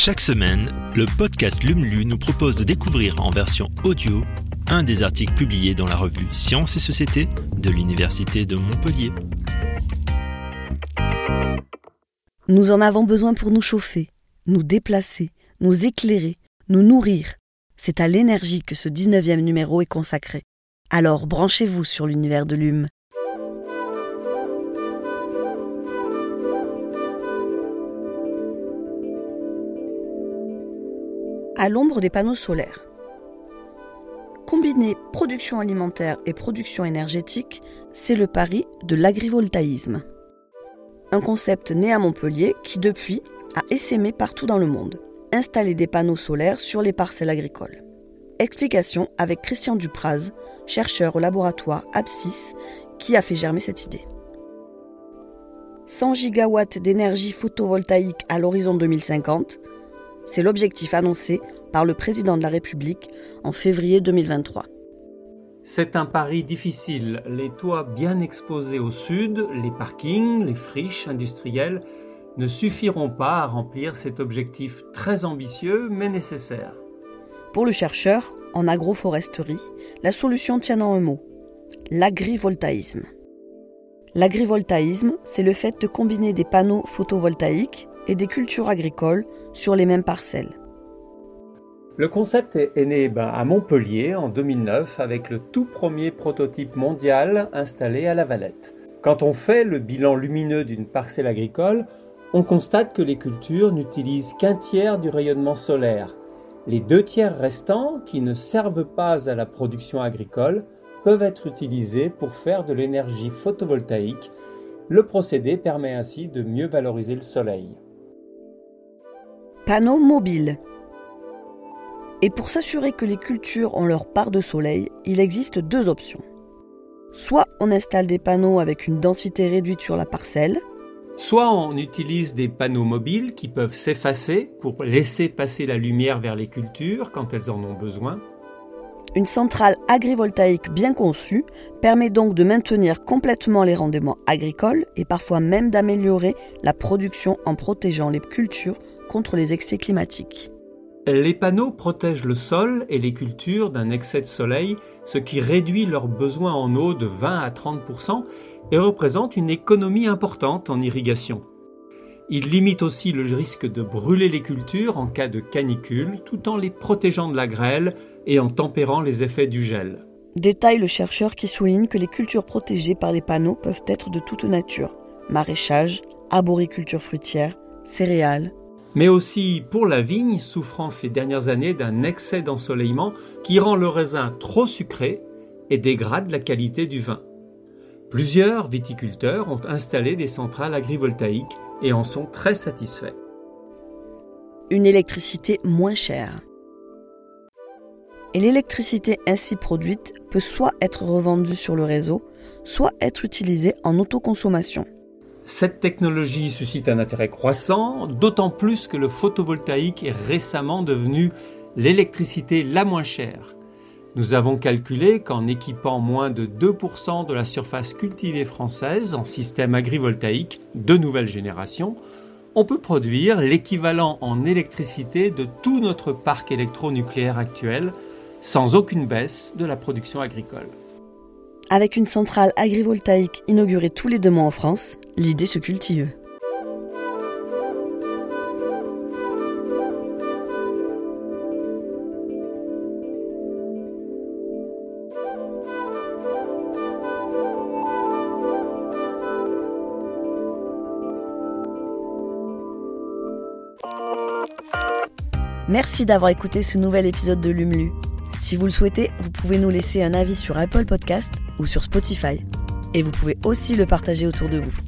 Chaque semaine, le podcast LUMLU nous propose de découvrir en version audio un des articles publiés dans la revue Sciences et Société de l'Université de Montpellier. Nous en avons besoin pour nous chauffer, nous déplacer, nous éclairer, nous nourrir. C'est à l'énergie que ce 19e numéro est consacré. Alors branchez-vous sur l'univers de l'UM. À l'ombre des panneaux solaires. Combiner production alimentaire et production énergétique, c'est le pari de l'agrivoltaïsme. Un concept né à Montpellier qui, depuis, a essaimé partout dans le monde. Installer des panneaux solaires sur les parcelles agricoles. Explication avec Christian Dupraz, chercheur au laboratoire APSIS, qui a fait germer cette idée. 100 gigawatts d'énergie photovoltaïque à l'horizon 2050, c'est l'objectif annoncé par le président de la République en février 2023. C'est un pari difficile. Les toits bien exposés au sud, les parkings, les friches industrielles ne suffiront pas à remplir cet objectif très ambitieux mais nécessaire. Pour le chercheur, en agroforesterie, la solution tient en un mot l'agrivoltaïsme. L'agrivoltaïsme, c'est le fait de combiner des panneaux photovoltaïques et des cultures agricoles sur les mêmes parcelles. Le concept est né ben, à Montpellier en 2009 avec le tout premier prototype mondial installé à La Valette. Quand on fait le bilan lumineux d'une parcelle agricole, on constate que les cultures n'utilisent qu'un tiers du rayonnement solaire. Les deux tiers restants, qui ne servent pas à la production agricole, peuvent être utilisés pour faire de l'énergie photovoltaïque. Le procédé permet ainsi de mieux valoriser le soleil. Panneaux mobiles. Et pour s'assurer que les cultures ont leur part de soleil, il existe deux options. Soit on installe des panneaux avec une densité réduite sur la parcelle, Soit on utilise des panneaux mobiles qui peuvent s'effacer pour laisser passer la lumière vers les cultures quand elles en ont besoin. Une centrale agrivoltaïque bien conçue permet donc de maintenir complètement les rendements agricoles et parfois même d'améliorer la production en protégeant les cultures contre les excès climatiques. Les panneaux protègent le sol et les cultures d'un excès de soleil, ce qui réduit leurs besoins en eau de 20 à 30% et représente une économie importante en irrigation. Il limite aussi le risque de brûler les cultures en cas de canicule tout en les protégeant de la grêle et en tempérant les effets du gel. Détaille le chercheur qui souligne que les cultures protégées par les panneaux peuvent être de toute nature maraîchage, arboriculture fruitière, céréales, mais aussi pour la vigne souffrant ces dernières années d'un excès d'ensoleillement qui rend le raisin trop sucré et dégrade la qualité du vin. Plusieurs viticulteurs ont installé des centrales agrivoltaïques et en sont très satisfaits. Une électricité moins chère. Et l'électricité ainsi produite peut soit être revendue sur le réseau, soit être utilisée en autoconsommation. Cette technologie suscite un intérêt croissant, d'autant plus que le photovoltaïque est récemment devenu l'électricité la moins chère. Nous avons calculé qu'en équipant moins de 2% de la surface cultivée française en système agrivoltaïque de nouvelle génération, on peut produire l'équivalent en électricité de tout notre parc électronucléaire actuel, sans aucune baisse de la production agricole. Avec une centrale agrivoltaïque inaugurée tous les deux mois en France, l'idée se cultive. Merci d'avoir écouté ce nouvel épisode de Lumlu. Si vous le souhaitez, vous pouvez nous laisser un avis sur Apple Podcast ou sur Spotify. Et vous pouvez aussi le partager autour de vous.